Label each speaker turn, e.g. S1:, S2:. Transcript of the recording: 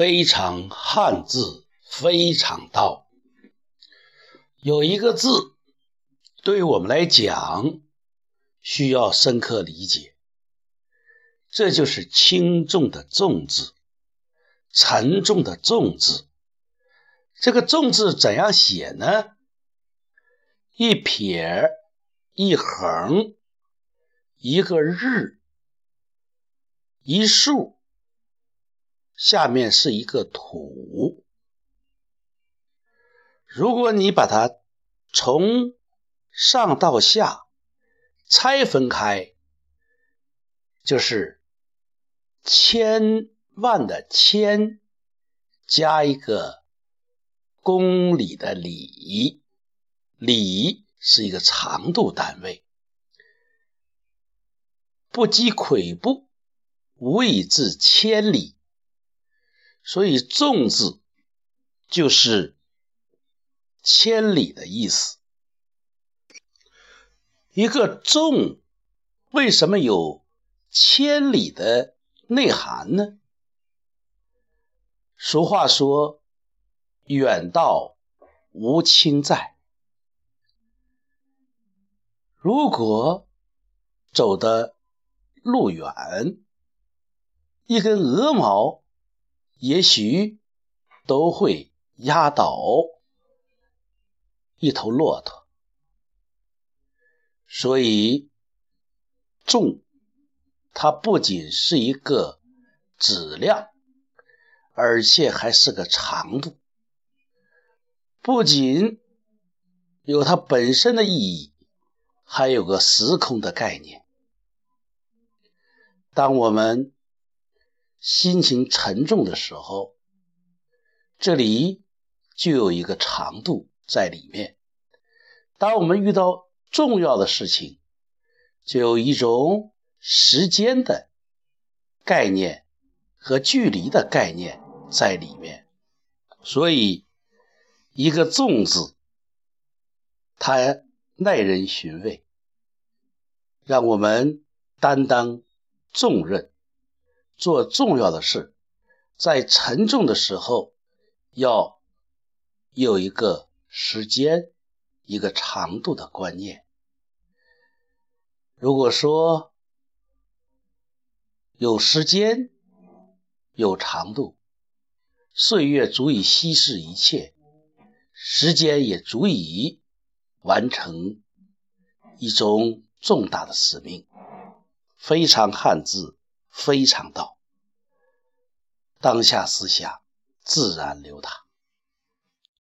S1: 非常汉字，非常道。有一个字，对我们来讲需要深刻理解，这就是轻重的“重”字，沉重的“重”字。这个“重”字怎样写呢？一撇，一横，一个日，一竖。下面是一个土，如果你把它从上到下拆分开，就是千万的千加一个公里的里，里是一个长度单位，不积跬步，无以至千里。所以“纵”字就是千里的意思。一个“纵”为什么有千里的内涵呢？俗话说：“远道无亲在。”如果走的路远，一根鹅毛。也许都会压倒一头骆驼，所以重它不仅是一个质量，而且还是个长度，不仅有它本身的意义，还有个时空的概念。当我们。心情沉重的时候，这里就有一个长度在里面。当我们遇到重要的事情，就有一种时间的概念和距离的概念在里面。所以，一个“重”字，它耐人寻味，让我们担当重任。做重要的事，在沉重的时候，要有一个时间、一个长度的观念。如果说有时间、有长度，岁月足以稀释一切，时间也足以完成一种重大的使命。非常汉字。非常道，当下思想自然流淌。